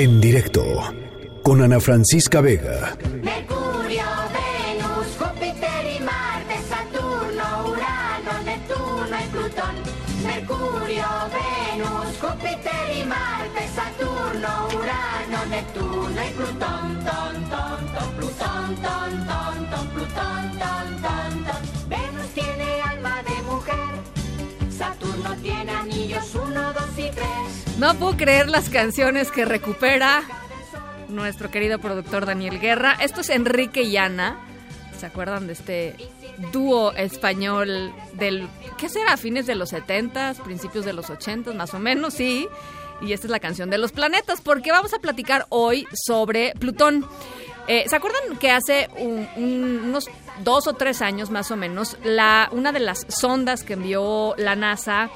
En directo con Ana Francisca Vega. Mercurio, Venus, Júpiter y Marte, Saturno, Urano, Neptuno y Plutón. Mercurio, Venus, Júpiter y Marte, Saturno, Urano, Neptuno y Plutón. Ton, ton, ton, Plutón, ton, ton, No puedo creer las canciones que recupera nuestro querido productor Daniel Guerra. Esto es Enrique y Ana. ¿Se acuerdan de este dúo español del... ¿Qué será? ¿Fines de los 70, principios de los 80, más o menos? Sí. Y esta es la canción de los planetas, porque vamos a platicar hoy sobre Plutón. Eh, ¿Se acuerdan que hace un- un- unos dos o tres años más o menos, la, una de las sondas que envió la NASA,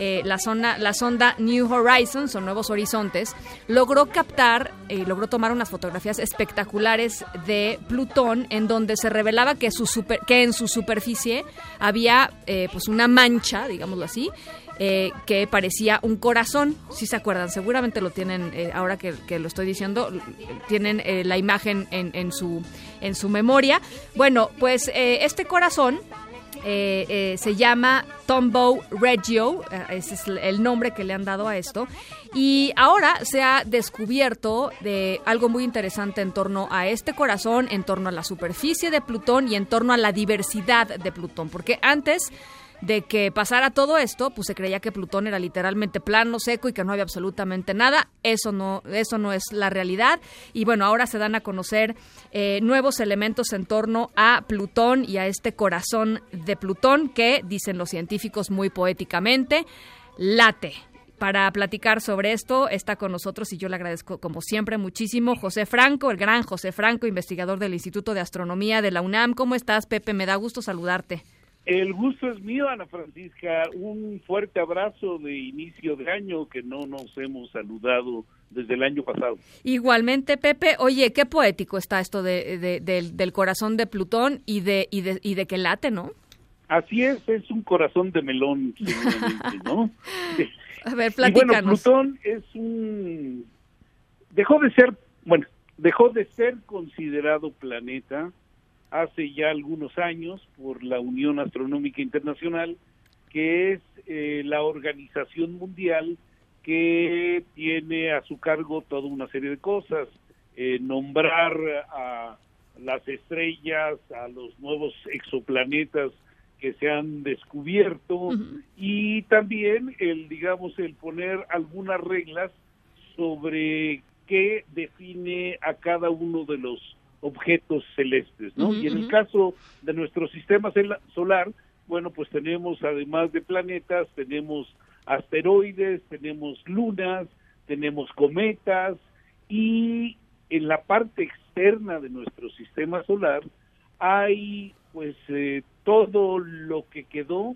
eh, la, zona, la sonda New Horizons o Nuevos Horizontes, logró captar, eh, logró tomar unas fotografías espectaculares de Plutón en donde se revelaba que, su super- que en su superficie había eh, pues una mancha, digámoslo así, eh, que parecía un corazón, si se acuerdan, seguramente lo tienen, eh, ahora que, que lo estoy diciendo, tienen eh, la imagen en, en su, en su memoria. Bueno, pues este corazón eh, eh, se llama Tombow Regio, eh, ese es el nombre que le han dado a esto, y ahora se ha descubierto de algo muy interesante en torno a este corazón, en torno a la superficie de Plutón y en torno a la diversidad de Plutón, porque antes de que pasara todo esto, pues se creía que Plutón era literalmente plano, seco y que no había absolutamente nada. Eso no, eso no es la realidad. Y bueno, ahora se dan a conocer eh, nuevos elementos en torno a Plutón y a este corazón de Plutón que, dicen los científicos muy poéticamente, late. Para platicar sobre esto está con nosotros y yo le agradezco como siempre muchísimo José Franco, el gran José Franco, investigador del Instituto de Astronomía de la UNAM. ¿Cómo estás, Pepe? Me da gusto saludarte. El gusto es mío, Ana Francisca. Un fuerte abrazo de inicio de año que no nos hemos saludado desde el año pasado. Igualmente, Pepe, oye, qué poético está esto de, de- del, del corazón de Plutón y de, y de, y de que late, ¿no? Así es, es un corazón de melón, seguramente, ¿no? A ver, Y bueno, platícanos. Plutón es un... Dejó de ser, bueno, dejó de ser considerado planeta hace ya algunos años por la Unión Astronómica Internacional, que es eh, la organización mundial que tiene a su cargo toda una serie de cosas, eh, nombrar a las estrellas, a los nuevos exoplanetas que se han descubierto y también el digamos el poner algunas reglas sobre qué define a cada uno de los objetos celestes, ¿no? Y en el caso de nuestro sistema solar, bueno, pues tenemos además de planetas, tenemos asteroides, tenemos lunas, tenemos cometas y en la parte externa de nuestro sistema solar hay pues eh, todo lo que quedó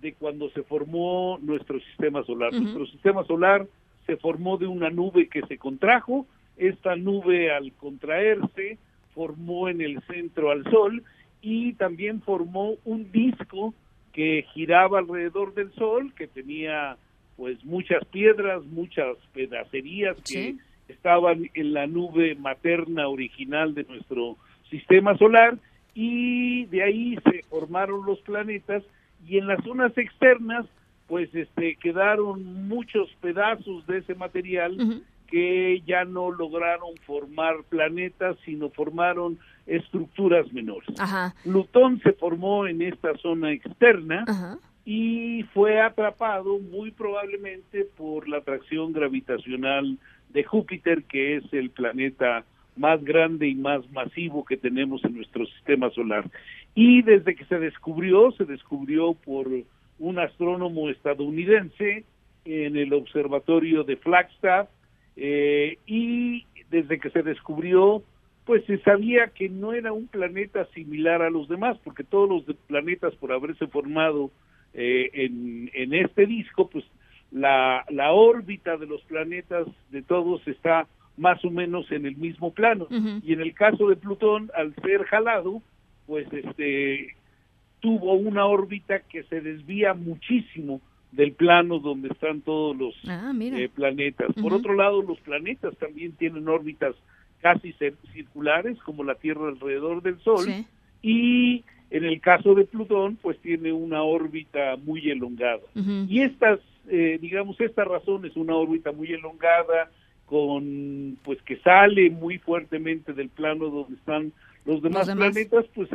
de cuando se formó nuestro sistema solar. Nuestro sistema solar se formó de una nube que se contrajo, esta nube al contraerse formó en el centro al Sol y también formó un disco que giraba alrededor del Sol, que tenía pues muchas piedras, muchas pedacerías que estaban en la nube materna original de nuestro sistema solar y de ahí se formaron los planetas y en las zonas externas pues este quedaron muchos pedazos de ese material. Que ya no lograron formar planetas sino formaron estructuras menores. Ajá, Plutón se formó en esta zona externa ajá. y fue atrapado muy probablemente por la atracción gravitacional de Júpiter, que es el planeta más grande y más masivo que tenemos en nuestro sistema solar. Y desde que se descubrió, se descubrió por un astrónomo estadounidense en el observatorio de Flagstaff, eh, y desde que se descubrió, pues se sabía que no era un planeta similar a los demás, porque todos los planetas por haberse formado eh, en, en este disco, pues la, la órbita de los planetas de todos está más o menos en el mismo plano. Y en el caso de Plutón, al ser jalado, pues este tuvo una órbita que se desvía muchísimo del plano donde están todos los Ah, eh, planetas. Por otro lado, los planetas también tienen órbitas casi cir- circulares, como la Tierra alrededor del Sol, Sí. y en el caso de Plutón, pues tiene una órbita muy elongada. Y estas, eh, digamos, esta razón es una órbita muy elongada, con, pues que sale muy fuertemente del plano donde están los demás, demás. planetas, pues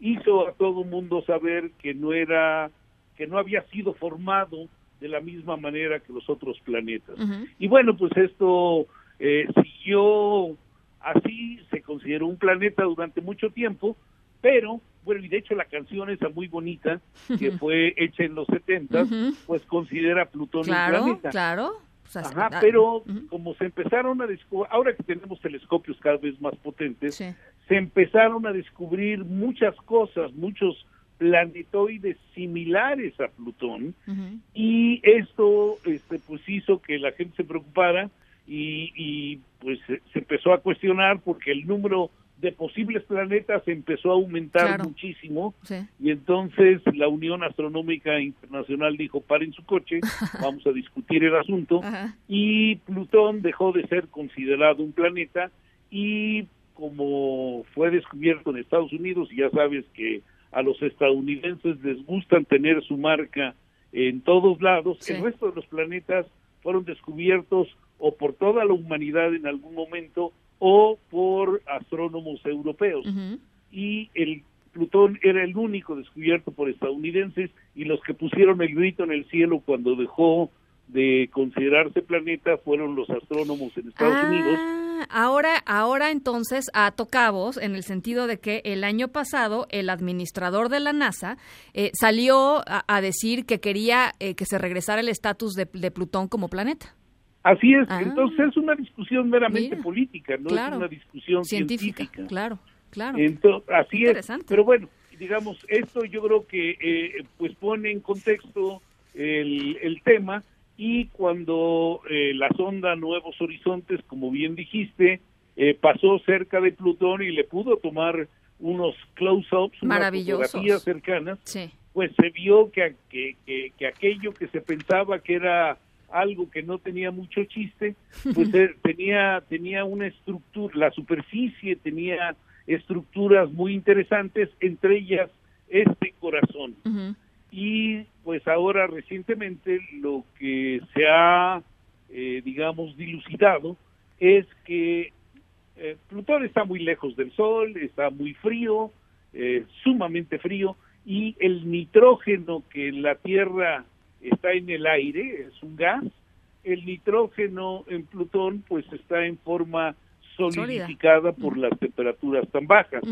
hizo a todo mundo saber que no era, que no había sido formado de la misma manera que los otros planetas. Y bueno, pues esto eh, siguió así, se consideró un planeta durante mucho tiempo, pero, bueno, y de hecho la canción esa muy bonita, que fue hecha en los 70, Ujú. pues considera a Plutón un planeta. claro. Pues así- Ajá, pero como se empezaron a descubrir, ahora que tenemos telescopios cada vez más potentes, Sí. se empezaron a descubrir muchas cosas, muchos planetoides similares a Plutón, y esto este pues hizo que la gente se preocupara y, y, pues se, se empezó a cuestionar porque el número de posibles planetas empezó a aumentar Claro. muchísimo Sí. y entonces la Unión Astronómica Internacional dijo paren su coche, vamos a discutir el asunto Ajá. y Plutón dejó de ser considerado un planeta y como fue descubierto en Estados Unidos, y ya sabes que a los estadounidenses les gustan tener su marca en todos lados, Sí. el resto de los planetas fueron descubiertos o por toda la humanidad en algún momento o por astrónomos europeos y el Plutón era el único descubierto por estadounidenses y los que pusieron el grito en el cielo cuando dejó de considerarse planeta fueron los astrónomos en Estados Ah, Unidos. Ahora, ahora entonces ató cabos en el sentido de que el año pasado el administrador de la NASA eh, salió a, a decir que quería eh, que se regresara el estatus de, de Plutón como planeta. Así es, Ah. entonces es una discusión meramente Mira, política, no claro. es una discusión Científica, científica. claro, claro. Ento- así es. Pero bueno, digamos, esto yo creo que eh, pues pone en contexto el, el tema y cuando eh, la sonda Nuevos Horizontes, como bien dijiste, eh, pasó cerca de Plutón y le pudo tomar unos close-ups, unas fotografías cercanas, Sí. pues se vio que, que, que, que aquello que se pensaba que era algo que no tenía mucho chiste, pues tenía, tenía una estructura, la superficie tenía estructuras muy interesantes, entre ellas este corazón. Ujú. Y pues ahora recientemente lo que se ha, eh, digamos, dilucidado es que eh, Plutón está muy lejos del Sol, está muy frío, eh, sumamente frío, y el nitrógeno que en la Tierra está en el aire, es un gas, el nitrógeno en Plutón pues está en forma solidificada por las temperaturas tan bajas.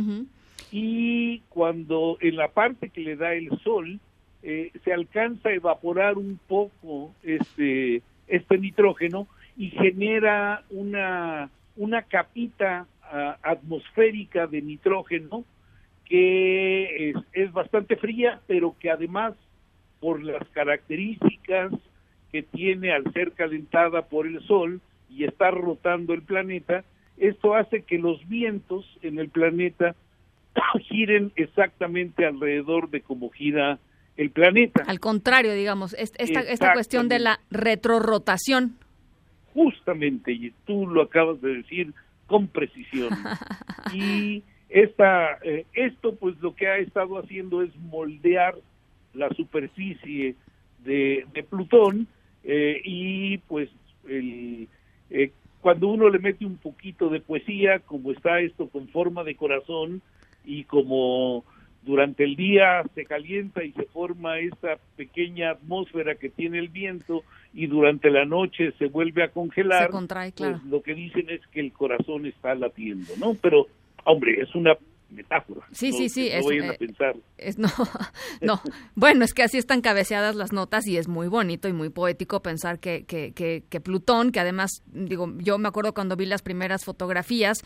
Y cuando en la parte que le da el sol eh, se alcanza a evaporar un poco este este nitrógeno y genera una una capita ah, atmosférica de nitrógeno que es, es bastante fría pero que además por las características que tiene al ser calentada por el sol y estar rotando el planeta esto hace que los vientos en el planeta giren exactamente alrededor de cómo gira el planeta. Al contrario, digamos, es- esta, esta cuestión de la retrorotación. Justamente, y tú lo acabas de decir con precisión. Y esta, eh, esto pues lo que ha estado haciendo es moldear la superficie de, de Plutón eh, y pues el, eh, cuando uno le mete un poquito de poesía, como está esto con forma de corazón y como durante el día se calienta y se forma esta pequeña atmósfera que tiene el viento y durante la noche se vuelve a congelar, Se contrae, claro. pues lo que dicen es que el corazón está latiendo, ¿no? Pero, hombre, es una metáfora. Sí, no, sí, sí, no es, vayan a eh, pensar. Es, no, no. Bueno, es que así están cabeceadas las notas y es muy bonito y muy poético pensar que, que, que, que Plutón, que además, digo, yo me acuerdo cuando vi las primeras fotografías,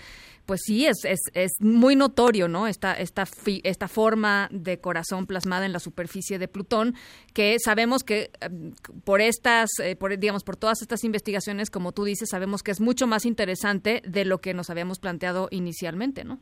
pues sí, es, es, es muy notorio, ¿no? Esta, esta, fi- esta forma de corazón plasmada en la superficie de Plutón, que sabemos que eh, por estas, eh, por, digamos, por todas estas investigaciones, como tú dices, sabemos que es mucho más interesante de lo que nos habíamos planteado inicialmente, ¿no?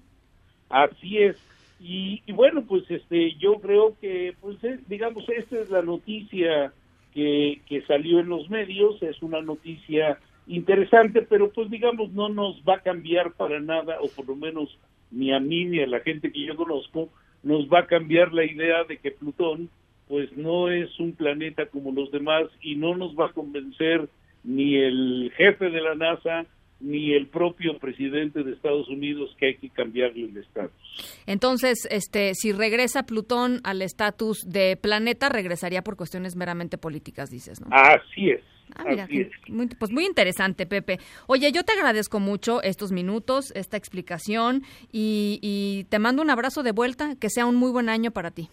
Así es. Y, y bueno, pues este, yo creo que, pues, eh, digamos, esta es la noticia que, que salió en los medios, es una noticia interesante, pero pues digamos no nos va a cambiar para nada, o por lo menos ni a mí ni a la gente que yo conozco, nos va a cambiar la idea de que Plutón pues no es un planeta como los demás y no nos va a convencer ni el jefe de la NASA ni el propio presidente de Estados Unidos que hay que cambiarle el estatus. Entonces, este, si regresa Plutón al estatus de planeta, regresaría por cuestiones meramente políticas, dices, ¿no? Así es. Ah, mira, muy, pues muy interesante, Pepe. Oye, yo te agradezco mucho estos minutos, esta explicación y, y te mando un abrazo de vuelta, que sea un muy buen año para ti.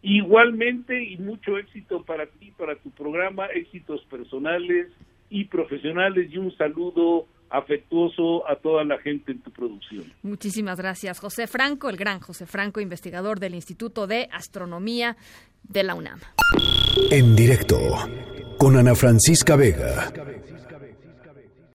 Igualmente y mucho éxito para ti, para tu programa, éxitos personales y profesionales y un saludo afectuoso a toda la gente en tu producción. Muchísimas gracias, José Franco, el gran José Franco, investigador del Instituto de Astronomía de la UNAM. En directo con Ana Francisca Vega.